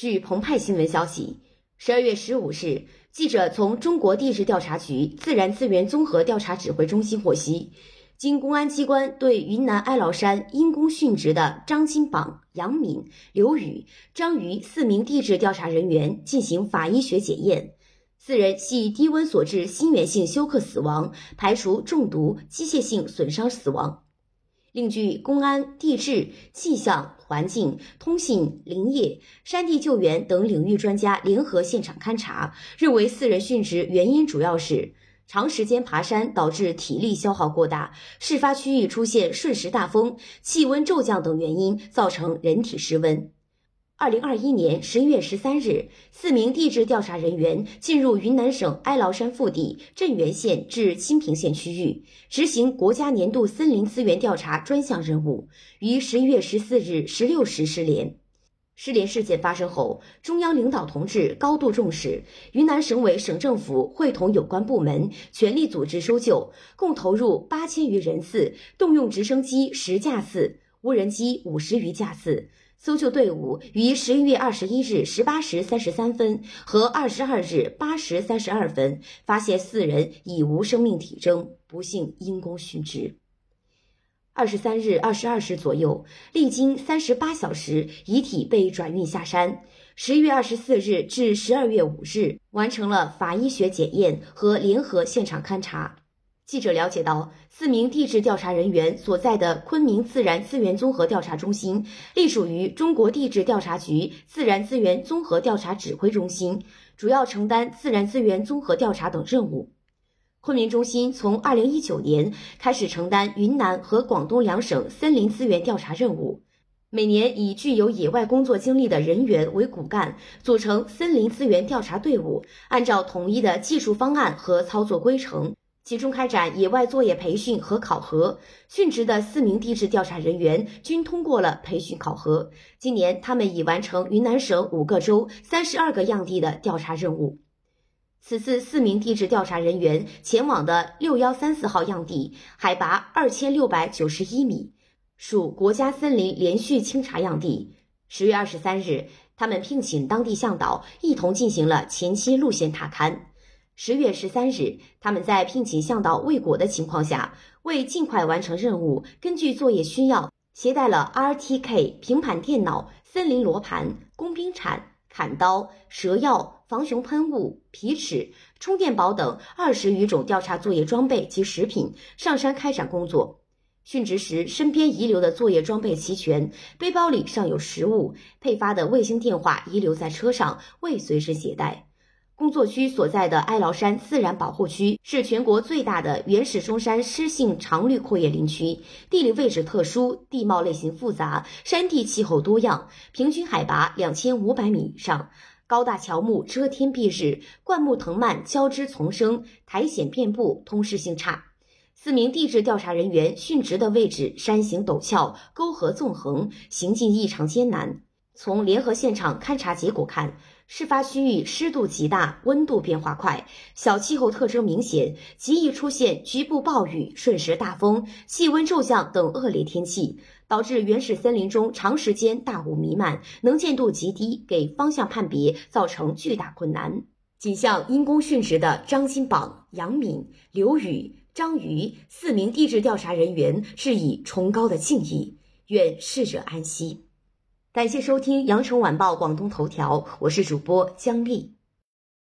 据澎湃新闻消息，十二月十五日，记者从中国地质调查局自然资源综合调查指挥中心获悉，经公安机关对云南哀牢山因公殉职的张金榜、杨敏、刘宇、张瑜四名地质调查人员进行法医学检验，四人系低温所致心源性休克死亡，排除中毒、机械性损伤死亡。另据公安、地质、气象、环境、通信、林业、山地救援等领域专家联合现场勘查，认为四人殉职原因主要是长时间爬山导致体力消耗过大，事发区域出现瞬时大风、气温骤降等原因造成人体失温。二零二一年十一月十三日，四名地质调查人员进入云南省哀牢山腹地镇原县至清平县区域，执行国家年度森林资源调查专项任务，于十一月十四日十六时失联。失联事件发生后，中央领导同志高度重视，云南省委省政府会同有关部门全力组织搜救，共投入八千余人次，动用直升机十架次、无人机五十余架次。搜救队伍于十一月二十一日十八时三十三分和二十二日八时三十二分发现四人已无生命体征，不幸因公殉职。二十三日二十二时左右，历经三十八小时，遗体被转运下山。十一月二十四日至十二月五日，完成了法医学检验和联合现场勘查。记者了解到，四名地质调查人员所在的昆明自然资源综合调查中心，隶属于中国地质调查局自然资源综合调查指挥中心，主要承担自然资源综合调查等任务。昆明中心从二零一九年开始承担云南和广东两省森林资源调查任务，每年以具有野外工作经历的人员为骨干，组成森林资源调查队伍，按照统一的技术方案和操作规程。集中开展野外作业培训和考核，殉职的四名地质调查人员均通过了培训考核。今年，他们已完成云南省五个州三十二个样地的调查任务。此次四名地质调查人员前往的六幺三四号样地，海拔二千六百九十一米，属国家森林连续清查样地。十月二十三日，他们聘请当地向导一同进行了前期路线踏勘。十月十三日，他们在聘请向导未果的情况下，为尽快完成任务，根据作业需要，携带了 RTK 平板电脑、森林罗盘、工兵铲、砍刀、蛇药、防熊喷雾、皮尺、充电宝等二十余种调查作业装备及食品上山开展工作。殉职时，身边遗留的作业装备齐全，背包里尚有食物，配发的卫星电话遗留在车上，未随身携带。工作区所在的哀牢山自然保护区是全国最大的原始松山湿性常绿阔叶林区，地理位置特殊，地貌类型复杂，山地气候多样，平均海拔两千五百米以上，高大乔木遮天蔽日，灌木藤蔓交织丛生，苔藓遍布，通视性差。四名地质调查人员殉职的位置山形陡峭，沟壑纵横，行进异常艰难。从联合现场勘查结果看，事发区域湿度极大，温度变化快，小气候特征明显，极易出现局部暴雨、瞬时大风、气温骤降等恶劣天气，导致原始森林中长时间大雾弥漫，能见度极低，给方向判别造成巨大困难。仅向因公殉职的张金榜、杨敏、刘宇、张瑜四名地质调查人员致以崇高的敬意，愿逝者安息。感谢收听《羊城晚报广东头条》，我是主播姜丽。